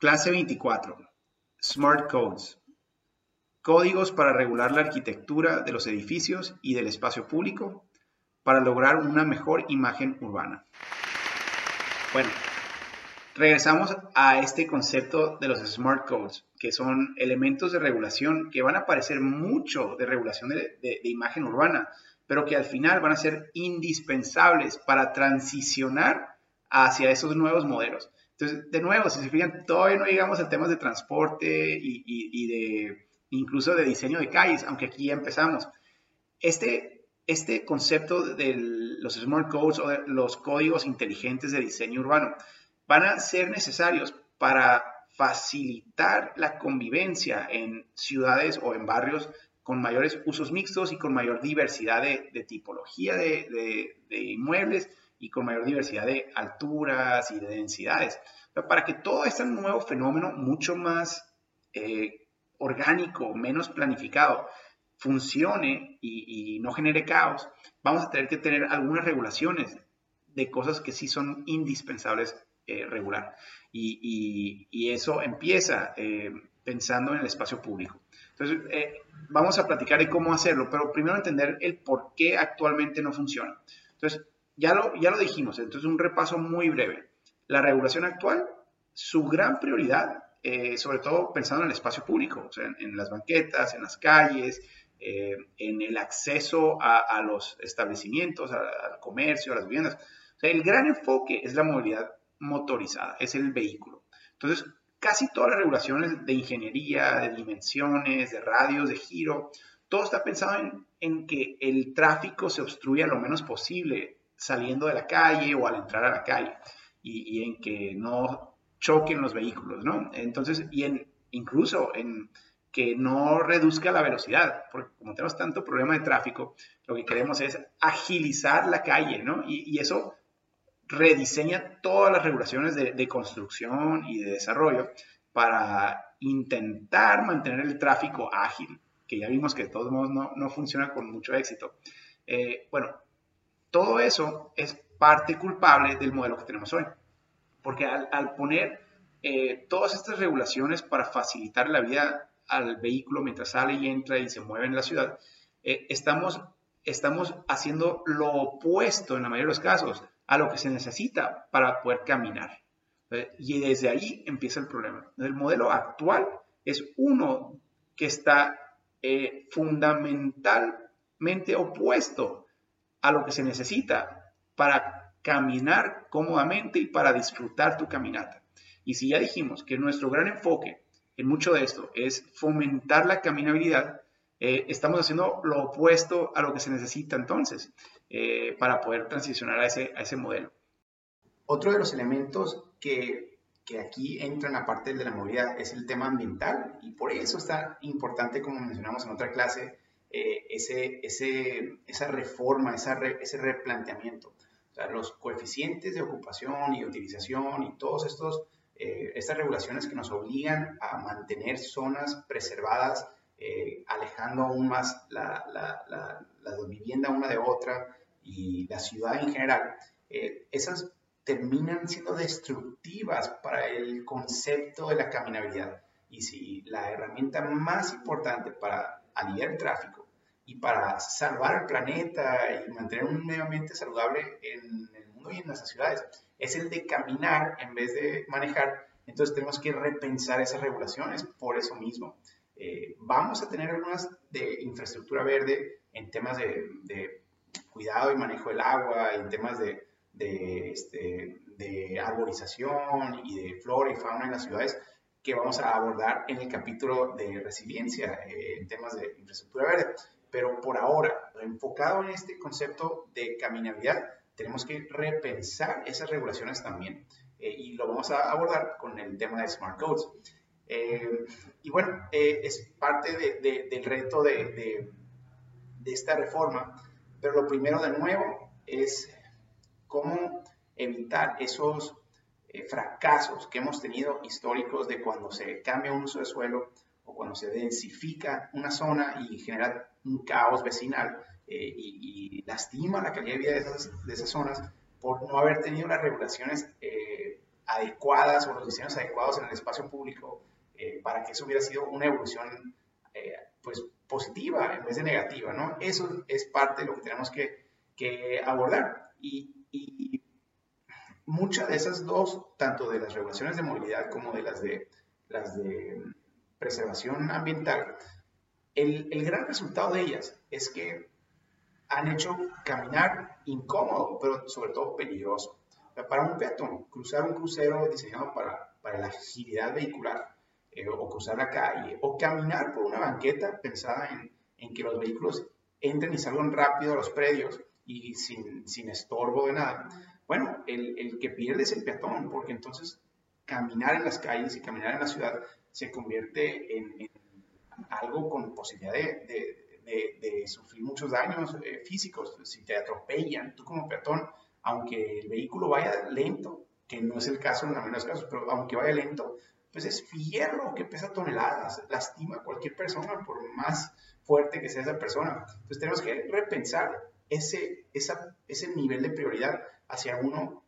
Clase 24. Smart Codes. Códigos para regular la arquitectura de los edificios y del espacio público para lograr una mejor imagen urbana. Bueno, regresamos a este concepto de los smart codes, que son elementos de regulación que van a parecer mucho de regulación de, de imagen urbana, pero que al final van a ser indispensables para transicionar hacia esos nuevos modelos. Entonces, de nuevo, si se fijan, todavía no llegamos a temas de transporte y, de incluso de diseño de calles, aunque aquí ya empezamos. Este, este concepto de los smart codes o los códigos inteligentes de diseño urbano van a ser necesarios para facilitar la convivencia en ciudades o en barrios con mayores usos mixtos y con mayor diversidad de, tipología de, de inmuebles y con mayor diversidad de alturas y de densidades. para que todo este nuevo fenómeno, mucho más eh, orgánico, menos planificado, funcione y, no genere caos, vamos a tener que tener algunas regulaciones de cosas que sí son indispensables eh, regular. Y, eso empieza eh, pensando en el espacio público. Entonces, vamos a platicar de cómo hacerlo, pero primero entender el por qué actualmente no funciona. Entonces, ya lo, ya lo dijimos, entonces un repaso muy breve. La regulación actual, su gran prioridad, eh, sobre todo pensando en el espacio público, o sea, en, las banquetas, en las calles, eh, en el acceso a, los establecimientos, al comercio, a las viviendas. O sea, el gran enfoque es la movilidad motorizada, es el vehículo. Entonces, casi todas las regulaciones de ingeniería, de dimensiones, de radios, de giro, todo está pensado en, en que el tráfico se obstruya lo menos posible saliendo de la calle o al entrar a la calle y, en que no choquen los vehículos, ¿no? Entonces, y en, incluso en que no reduzca la velocidad, porque como tenemos tanto problema de tráfico, lo que queremos es agilizar la calle, ¿no? Y, eso rediseña todas las regulaciones de, construcción y de desarrollo para intentar mantener el tráfico ágil, que ya vimos que de todos modos no, no funciona con mucho éxito. Eh, bueno, todo eso es parte culpable del modelo que tenemos hoy. Porque al, poner eh, todas estas regulaciones para facilitar la vida al vehículo mientras sale y entra y se mueve en la ciudad, eh, estamos, estamos haciendo lo opuesto en la mayoría de los casos a lo que se necesita para poder caminar. Eh, y desde ahí empieza el problema. El modelo actual es uno que está fundamentalmente opuesto a lo que se necesita para caminar cómodamente y para disfrutar tu caminata. Y si ya dijimos que nuestro gran enfoque en mucho de esto es fomentar la caminabilidad, eh, estamos haciendo lo opuesto a lo que se necesita entonces eh, para poder transicionar a ese, a ese modelo. Otro de los elementos que, que aquí entran aparte de la movilidad es el tema ambiental y por eso está importante, como mencionamos en otra clase, eh, ese, ese, esa reforma, esa ese replanteamiento. O sea, los coeficientes de ocupación y utilización y todas estos eh, estas regulaciones que nos obligan a mantener zonas preservadas, eh, alejando aún más la, la, la, la, vivienda una de otra y la ciudad en general, esas terminan siendo destructivas para el concepto de la caminabilidad. Y si la herramienta más importante para aliviar el tráfico y para salvar el planeta y mantener un medio ambiente saludable en el mundo y en nuestras ciudades es el de caminar en vez de manejar. Entonces tenemos que repensar esas regulaciones por eso mismo. Eh, vamos a tener algunas de infraestructura verde en temas de, cuidado y manejo del agua, en temas de, de, este, de arborización y de flora y fauna en las ciudades que vamos a abordar en el capítulo de resiliencia eh, en temas de infraestructura verde. Pero por ahora, enfocado en este concepto de caminabilidad, tenemos que repensar esas regulaciones también. Eh, y lo vamos a abordar con el tema de Smart Codes. Eh, y bueno, eh, es parte del reto de, de, esta reforma, pero lo primero de nuevo es cómo evitar esos fracasos que hemos tenido históricos de cuando se cambia un uso de suelo o cuando se densifica una zona y genera un caos vecinal eh, y, lastima la calidad de vida de esas, de esas, zonas por no haber tenido las regulaciones eh, adecuadas o los diseños adecuados en el espacio público para que eso hubiera sido una evolución pues positiva en vez de negativa, ¿no? Eso es parte de lo que tenemos que, que abordar. Y, y muchas de esas dos, tanto de las regulaciones de movilidad como de las de, las de preservación ambiental, el, el gran resultado de ellas es que han hecho caminar incómodo, pero sobre todo peligroso. Para un peatón, cruzar un crucero diseñado para, para la agilidad vehicular eh, o cruzar la calle, o caminar por una banqueta pensada en, en, que los vehículos entren y salgan rápido a los predios y sin, sin estorbo de nada. Bueno, el, el, que pierde es el peatón, porque entonces caminar en las calles y caminar en la ciudad se convierte en, algo con posibilidad de, de, de, sufrir muchos daños eh, físicos. Si te atropellan, tú como peatón, aunque el vehículo vaya lento, que no es el caso en la mayoría de los casos, pero aunque vaya lento, pues es fierro que pesa toneladas, lastima a cualquier persona por más fuerte que sea esa persona. Entonces tenemos que repensar ese, esa, ese nivel de prioridad hacia uno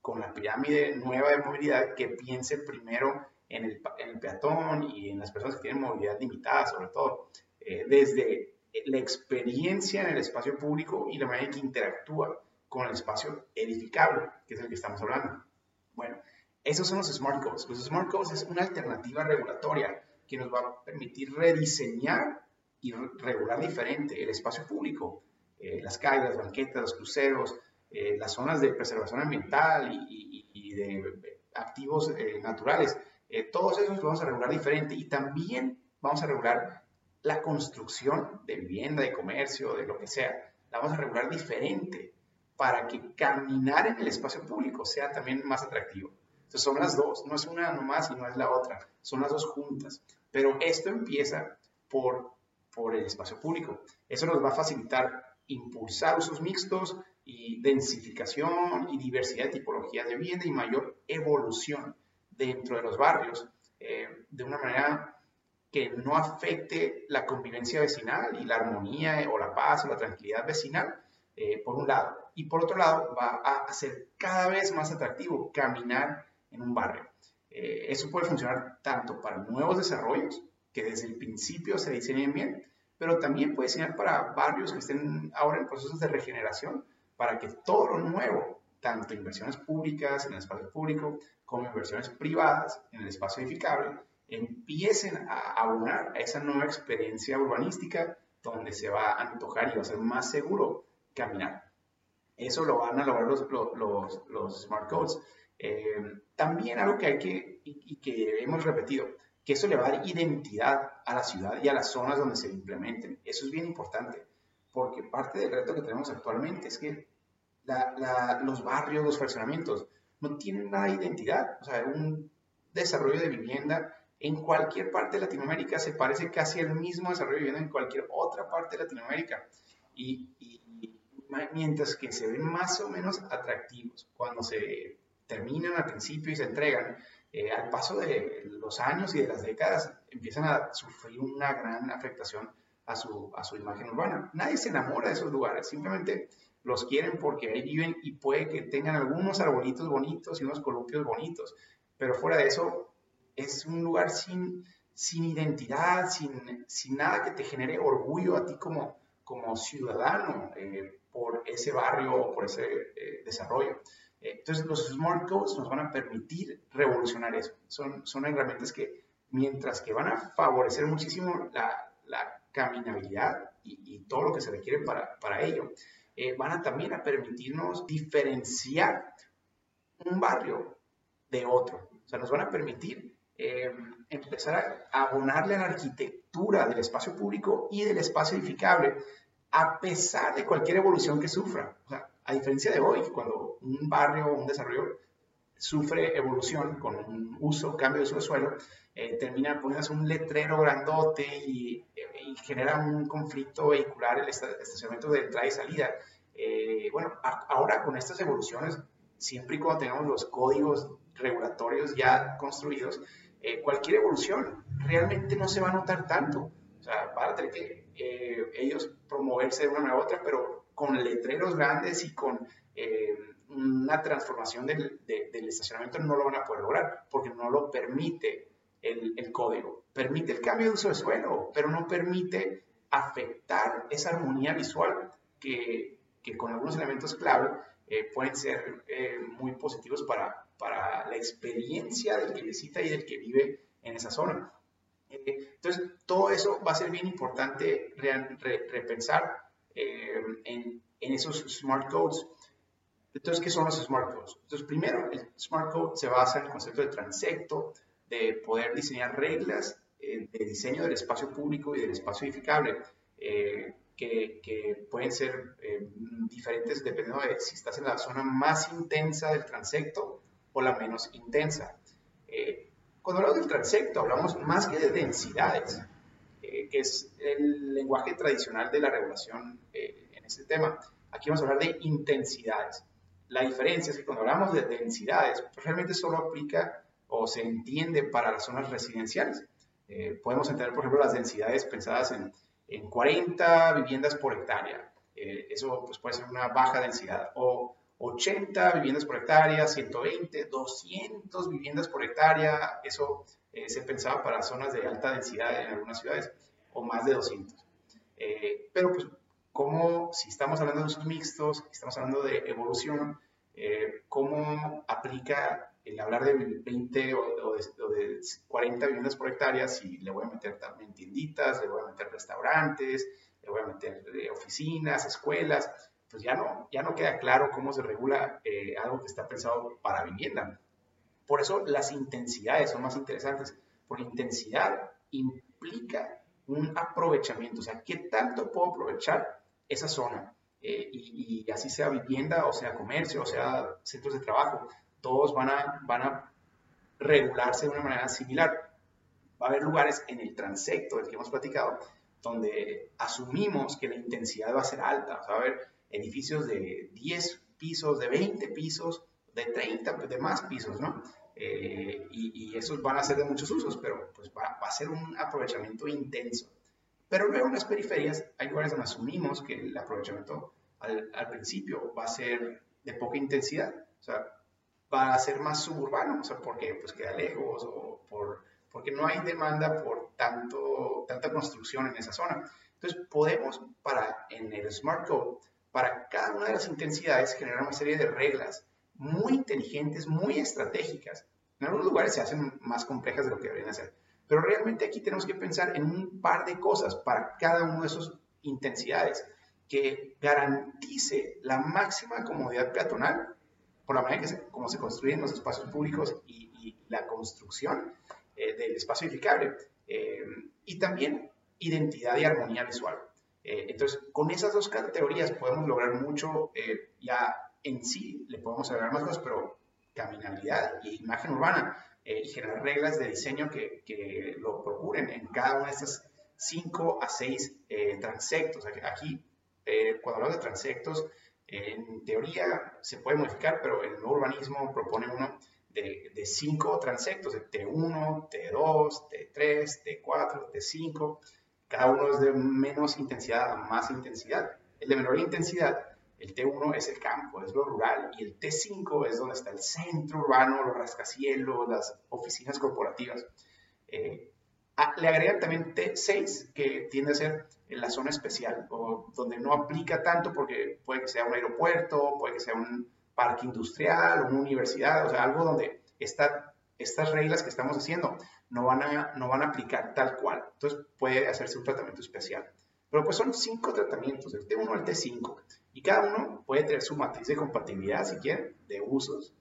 con la pirámide nueva de movilidad que piense primero en el, en el peatón y en las personas que tienen movilidad limitada, sobre todo, eh, desde la experiencia en el espacio público y la manera en que interactúa con el espacio edificable, que es el que estamos hablando. Bueno, esos son los smart codes. Los smart codes es una alternativa regulatoria que nos va a permitir rediseñar y regular diferente el espacio público, eh, las calles, las banquetas, los cruceros, eh, las zonas de preservación ambiental y, de activos eh, naturales. Todos esos vamos a regular diferente y también vamos a regular la construcción de vivienda, de comercio, de lo que sea. La vamos a regular diferente para que caminar en el espacio público sea también más atractivo. Entonces son las dos, no es una nomás y no es la otra, son las dos juntas. Pero esto empieza por, por el espacio público. Eso nos va a facilitar impulsar usos mixtos y densificación y diversidad de tipologías de vivienda y mayor evolución dentro de los barrios eh, de una manera que no afecte la convivencia vecinal y la armonía o la paz o la tranquilidad vecinal, eh, por un lado. Y por otro lado, va a hacer cada vez más atractivo caminar en un barrio. Eh, eso puede funcionar tanto para nuevos desarrollos, que desde el principio se diseñen bien, pero también puede ser para barrios que estén ahora en procesos de regeneración, para que todo lo nuevo, tanto inversiones públicas en el espacio público como inversiones privadas en el espacio edificable, empiecen a abonar a esa nueva experiencia urbanística donde se va a antojar y va a ser más seguro caminar. Eso lo van a lograr los, los, los smart codes. Eh, también algo que hay que, y, que hemos repetido, que eso le va a dar identidad a la ciudad y a las zonas donde se implementen. Eso es bien importante, porque parte del reto que tenemos actualmente es que los barrios, los fraccionamientos, no tienen nada de identidad. O sea, un desarrollo de vivienda en cualquier parte de Latinoamérica se parece casi al mismo desarrollo de vivienda en cualquier otra parte de Latinoamérica. Y, y mientras que se ven más o menos atractivos cuando se terminan al principio y se entregan, eh, al paso de los años y de las décadas empiezan a sufrir una gran afectación a su, a su imagen urbana. Nadie se enamora de esos lugares, simplemente los quieren porque ahí viven y puede que tengan algunos arbolitos bonitos y unos columpios bonitos, pero fuera de eso es un lugar sin, sin identidad, sin, sin nada que te genere orgullo a ti como, como ciudadano eh, por ese barrio o por ese eh, desarrollo. Entonces, los smart codes nos van a permitir revolucionar eso. Son, son herramientas que, mientras que van a favorecer muchísimo la, la caminabilidad y, y, todo lo que se requiere para, para ello, eh, van a también a permitirnos diferenciar un barrio de otro. O sea, nos van a permitir eh, empezar a abonarle a la arquitectura del espacio público y del espacio edificable, a pesar de cualquier evolución que sufra. O sea, a diferencia de hoy, cuando un barrio o un desarrollo sufre evolución con un uso, cambio de uso de suelo, eh, termina poniéndose un letrero grandote y, genera un conflicto vehicular el estacionamiento de entrada y salida. Eh, bueno, ahora con estas evoluciones, siempre y cuando tengamos los códigos regulatorios ya construidos, eh, cualquier evolución realmente no se va a notar tanto. O sea, van a tener que ellos promoverse de una u otra, pero con letreros grandes y con, eh, una transformación del, del, estacionamiento no lo van a poder lograr porque no lo permite el, el, código. Permite el cambio de uso de suelo, pero no permite afectar esa armonía visual que, que con algunos elementos clave eh, pueden ser eh, muy positivos para, para la experiencia del que visita y del que vive en esa zona. Eh, entonces, todo eso va a ser bien importante repensar en, en esos smart codes entonces, ¿qué son los smart codes? Entonces, primero, el smart code se basa en el concepto de transecto, de poder diseñar reglas eh, de diseño del espacio público y del espacio edificable, eh, que, que, pueden ser eh, diferentes dependiendo de si estás en la zona más intensa del transecto o la menos intensa. cuando hablamos del transecto, hablamos más que de densidades, que es el lenguaje tradicional de la regulación en este tema. Aquí vamos a hablar de intensidades. La diferencia es que cuando hablamos de densidades, pues realmente solo aplica o se entiende para las zonas residenciales. Eh, podemos entender, por ejemplo, las densidades pensadas en, en 40 viviendas por hectárea. Eh, eso pues, puede ser una baja densidad. O 80 viviendas por hectárea, 120, 200 viviendas por hectárea. Eso eh, se pensaba para zonas de alta densidad en algunas ciudades, o más de 200. pero pues cómo, si estamos hablando de usos mixtos, estamos hablando de evolución, cómo aplica el hablar de 20 o, de, 40 viviendas por hectárea si le voy a meter también tienditas, le voy a meter restaurantes, le voy a meter eh, oficinas, escuelas, pues ya no, ya no queda claro cómo se regula eh, algo que está pensado para vivienda. Por eso las intensidades son más interesantes, porque intensidad implica un aprovechamiento, o sea, ¿qué tanto puedo aprovechar esa zona. Eh, y, así sea vivienda, o sea comercio, o sea centros de trabajo, todos van a, van a regularse de una manera similar. Va a haber lugares en el transecto del que hemos platicado donde asumimos que la intensidad va a ser alta. va a haber edificios de 10 pisos, de 20 pisos, de 30, de más pisos, ¿no? Eh, y, esos van a ser de muchos usos, pero pues va, va a ser un aprovechamiento intenso. Pero luego en las periferias hay lugares donde asumimos que el aprovechamiento al, al, principio va a ser de poca intensidad, o sea, va a ser más suburbano, o sea, porque pues queda lejos o por, porque no hay demanda por tanto, tanta construcción en esa zona. Entonces podemos para en el Smart Code, para cada una de las intensidades generar una serie de reglas muy inteligentes, muy estratégicas. En algunos lugares se hacen más complejas de lo que deberían ser pero realmente aquí tenemos que pensar en un par de cosas para cada una de esas intensidades que garantice la máxima comodidad peatonal por la manera que se, como se construyen los espacios públicos y, la construcción eh, del espacio edificable. Eh, y también identidad y armonía visual. Eh, entonces, con esas dos categorías podemos lograr mucho, ya en sí le podemos agregar más cosas, pero caminabilidad y imagen urbana eh, y generar reglas de diseño que, que, lo procuren en cada una de estas 5 a 6 eh, transectos. Aquí, eh, cuando hablamos de transectos, en teoría se puede modificar, pero el nuevo urbanismo propone uno de 5 transectos, de T1, T2, T3, T4, T5. Cada uno es de menos intensidad a más intensidad. El de menor intensidad el T1 es el campo, es lo rural, y el T5 es donde está el centro urbano, los rascacielos, las oficinas corporativas. Eh, ah, le agregan también T6, que tiende a ser en la zona especial, o donde no aplica tanto porque puede que sea un aeropuerto, puede que sea un parque industrial, una universidad, o sea, algo donde estas reglas que estamos haciendo no van, a, no van a aplicar tal cual. Entonces puede hacerse un tratamiento especial. Pero pues son cinco tratamientos, el T1 al T5. Y cada uno puede tener su matriz de compatibilidad, si quieren, de usos,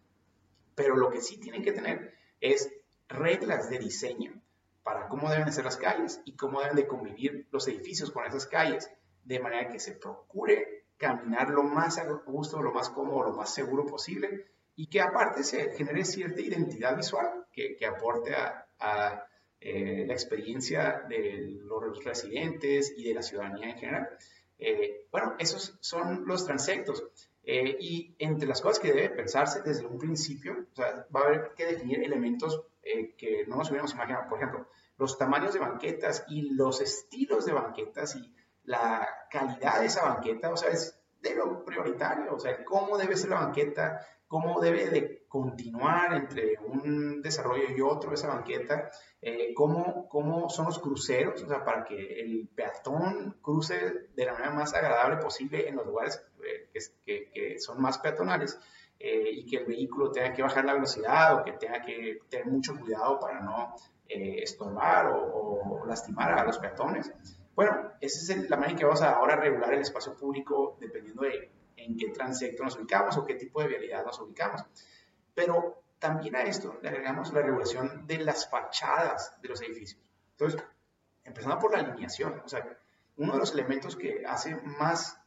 pero lo que sí tienen que tener es reglas de diseño para cómo deben ser las calles y cómo deben de convivir los edificios con esas calles, de manera que se procure caminar lo más a gusto, lo más cómodo, lo más seguro posible y que aparte se genere cierta identidad visual que, aporte a, eh, la experiencia de los residentes y de la ciudadanía en general. Eh, bueno, esos son los transectos. Eh, y entre las cosas que debe pensarse desde un principio, va a haber que definir elementos eh, que no nos hubiéramos imaginado. Por ejemplo, los tamaños de banquetas y los estilos de banquetas y la calidad de esa banqueta, o sea, es de lo prioritario, o sea, cómo debe ser la banqueta, cómo debe de continuar entre un desarrollo y otro esa banqueta, eh, cómo, cómo, son los cruceros, o sea, para que el peatón cruce de la manera más agradable posible en los lugares eh, que, que, son más peatonales eh, y que el vehículo tenga que bajar la velocidad o que tenga que tener mucho cuidado para no estorbar o, o, lastimar a los peatones. Bueno, esa es la manera en que vamos a ahora regular el espacio público dependiendo de en qué transecto nos ubicamos o qué tipo de vialidad nos ubicamos. Pero también a esto le agregamos la regulación de las fachadas de los edificios. Entonces, empezando por la alineación, o sea, uno de los elementos que hace más,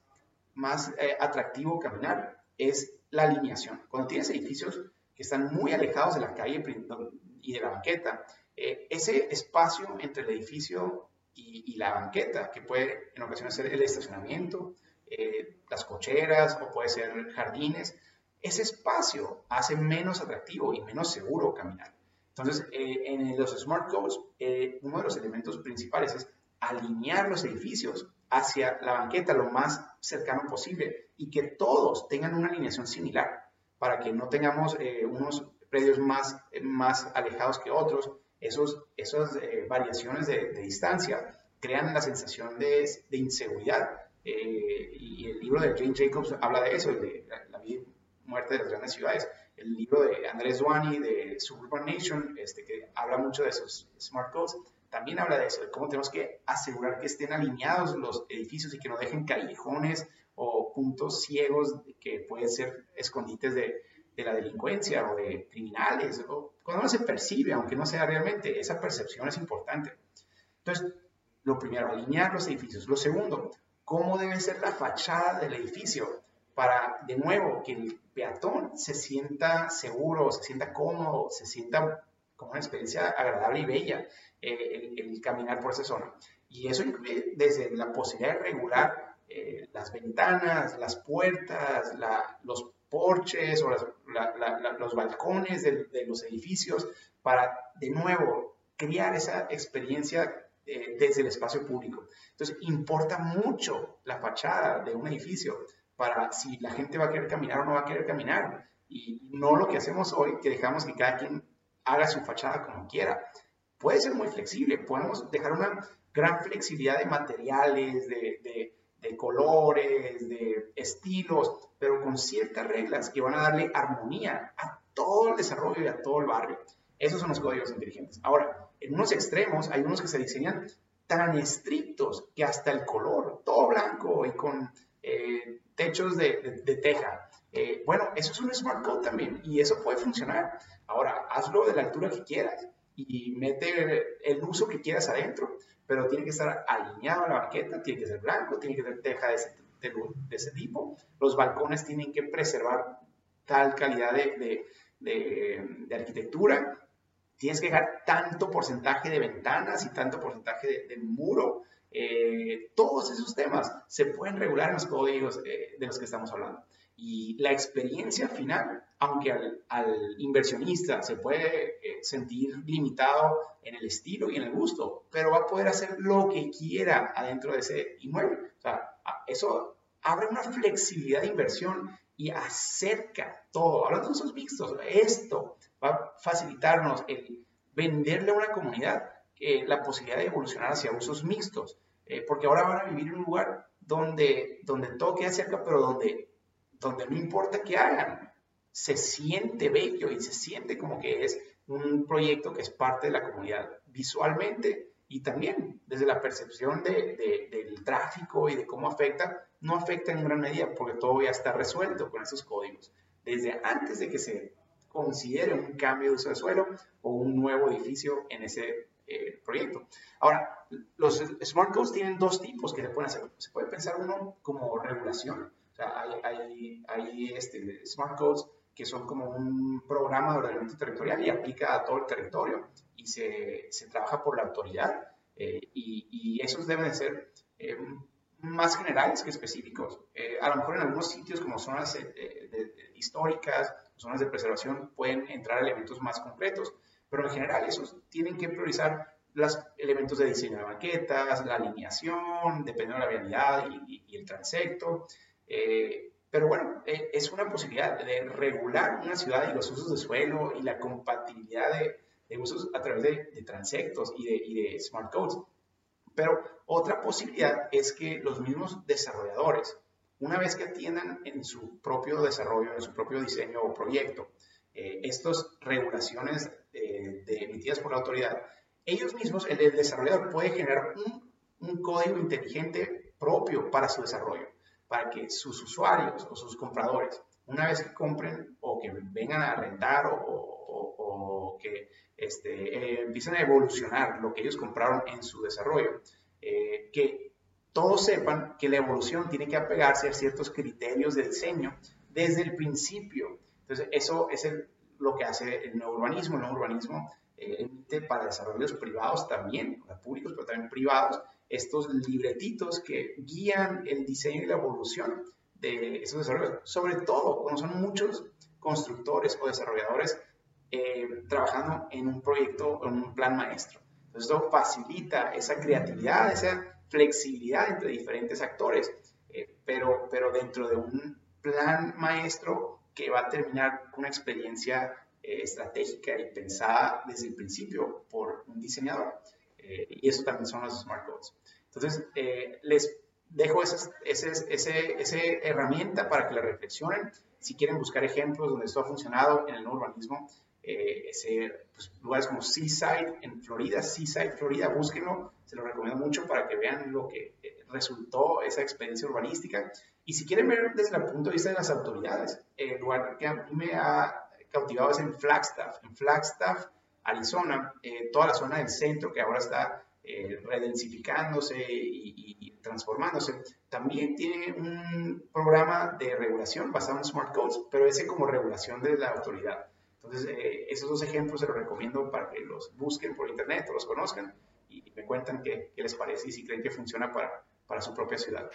más eh, atractivo caminar es la alineación. Cuando tienes edificios que están muy alejados de la calle y de la banqueta, eh, ese espacio entre el edificio y, la banqueta, que puede en ocasiones ser el estacionamiento, eh, las cocheras o puede ser jardines, ese espacio hace menos atractivo y menos seguro caminar. Entonces, eh, en los smart codes, uno de los elementos principales es alinear los edificios hacia la banqueta lo más cercano posible y que todos tengan una alineación similar para que no tengamos unos predios más, más alejados que otros. Esos, esas variaciones de, distancia crean la sensación de, de inseguridad eh, y el libro de Jane Jacobs habla de eso, la, vida y muerte de las grandes ciudades. El libro de Andrés Duani de Suburban Nation, este, que habla mucho de esos smart codes, también habla de eso, de cómo tenemos que asegurar que estén alineados los edificios y que no dejen callejones o puntos ciegos que pueden ser escondites de, de la delincuencia o de criminales, o cuando no se percibe, aunque no sea realmente, esa percepción es importante. Entonces, lo primero, alinear los edificios. Lo segundo, cómo debe ser la fachada del edificio para, de nuevo, que el peatón se sienta seguro, se sienta cómodo, se sienta como una experiencia agradable y bella eh, el, caminar por esa zona. Y eso incluye desde la posibilidad de regular eh, las ventanas, las puertas, los porches o los balcones de, los edificios para, de nuevo, crear esa experiencia eh, desde el espacio público. Entonces, importa mucho la fachada de un edificio para si la gente va a querer caminar o no va a querer caminar. Y no lo que hacemos hoy, que dejamos que cada quien haga su fachada como quiera. Puede ser muy flexible, podemos dejar una gran flexibilidad de materiales, de, colores, de estilos, pero con ciertas reglas que van a darle armonía a todo el desarrollo y a todo el barrio. Esos son los códigos inteligentes. Ahora, en unos extremos hay unos que se diseñan tan estrictos que hasta el color, todo blanco y con eh, techos de, teja. Eh, bueno, eso es un smart code también y eso puede funcionar. Ahora, hazlo de la altura que quieras y mete el uso que quieras adentro, pero tiene que estar alineado a la banqueta, tiene que ser blanco, tiene que ser teja de ese, de, ese tipo. Los balcones tienen que preservar tal calidad de, de arquitectura tienes que dejar tanto porcentaje de ventanas y tanto porcentaje de, muro. Eh, todos esos temas se pueden regular en los códigos eh, de los que estamos hablando. Y la experiencia final, aunque al, inversionista se puede eh, sentir limitado en el estilo y en el gusto, pero va a poder hacer lo que quiera adentro de ese inmueble. O sea, eso abre una flexibilidad de inversión y acerca todo. Hablando de usos mixtos, esto va a facilitarnos el venderle a una comunidad eh, la posibilidad de evolucionar hacia usos mixtos, eh, porque ahora van a vivir en un lugar donde, donde todo queda cerca, pero donde, donde no importa qué hagan, se siente bello y se siente como que es un proyecto que es parte de la comunidad visualmente y también desde la percepción de, del tráfico y de cómo afecta, no afecta en gran medida porque todo ya está resuelto con esos códigos. Desde antes de que se considere un cambio de uso de suelo o un nuevo edificio en ese eh, proyecto. Ahora, los smart codes tienen dos tipos que se pueden hacer. Se puede pensar uno como regulación. Sea, hay, hay, hay este, smart codes que son como un programa de ordenamiento territorial y aplica a todo el territorio y se, se trabaja por la autoridad eh, y, y, esos deben de ser eh, más generales que específicos. Eh, a lo mejor en algunos sitios como zonas históricas, zonas de preservación pueden entrar elementos más concretos, pero en general esos tienen que priorizar los elementos de diseño de banquetas, la alineación, dependiendo de la vialidad y, y el transecto, Eh, pero bueno, eh, es una posibilidad de regular una ciudad y los usos de suelo y la compatibilidad de, de usos a través de, de transectos y de, y de smart codes. Pero otra posibilidad es que los mismos desarrolladores, una vez que atiendan en su propio desarrollo, en su propio diseño o proyecto, eh, estas regulaciones eh, emitidas por la autoridad, ellos mismos, el, desarrollador puede generar un, un, código inteligente propio para su desarrollo, para que sus usuarios o sus compradores, una vez que compren o que vengan a rentar o, que este, eh, empiecen a evolucionar lo que ellos compraron en su desarrollo, eh, que todos sepan que la evolución tiene que apegarse a ciertos criterios de diseño desde el principio. Entonces, eso es lo que hace el nuevo urbanismo. El nuevo urbanismo eh, para desarrollos privados también, públicos, pero también privados, estos libretitos que guían el diseño y la evolución de esos desarrollos, sobre todo cuando son muchos constructores o desarrolladores eh, trabajando en un proyecto, en un plan maestro. Entonces, esto facilita esa creatividad, esa flexibilidad entre diferentes actores, eh, pero, pero dentro de un plan maestro que va a terminar con una experiencia eh, estratégica y pensada desde el principio por un diseñador. Y eso también son los smart codes. Entonces, les dejo esa herramienta para que la reflexionen. Si quieren buscar ejemplos donde esto ha funcionado en el urbanismo, eh, ese, pues, lugares como Seaside en Florida, Seaside, Florida, búsquenlo, se lo recomiendo mucho para que vean lo que eh, resultó esa experiencia urbanística. Y si quieren ver desde el punto de vista de las autoridades, el lugar que a mí me ha cautivado es en Flagstaff. En Flagstaff, Arizona, eh, toda la zona del centro que ahora está redensificándose y, transformándose, también tiene un programa de regulación basado en smart codes, pero ese como regulación de la autoridad. Entonces, eh, esos dos ejemplos se los recomiendo para que los busquen por internet o los conozcan y me cuentan qué, les parece y si creen que funciona para su propia ciudad.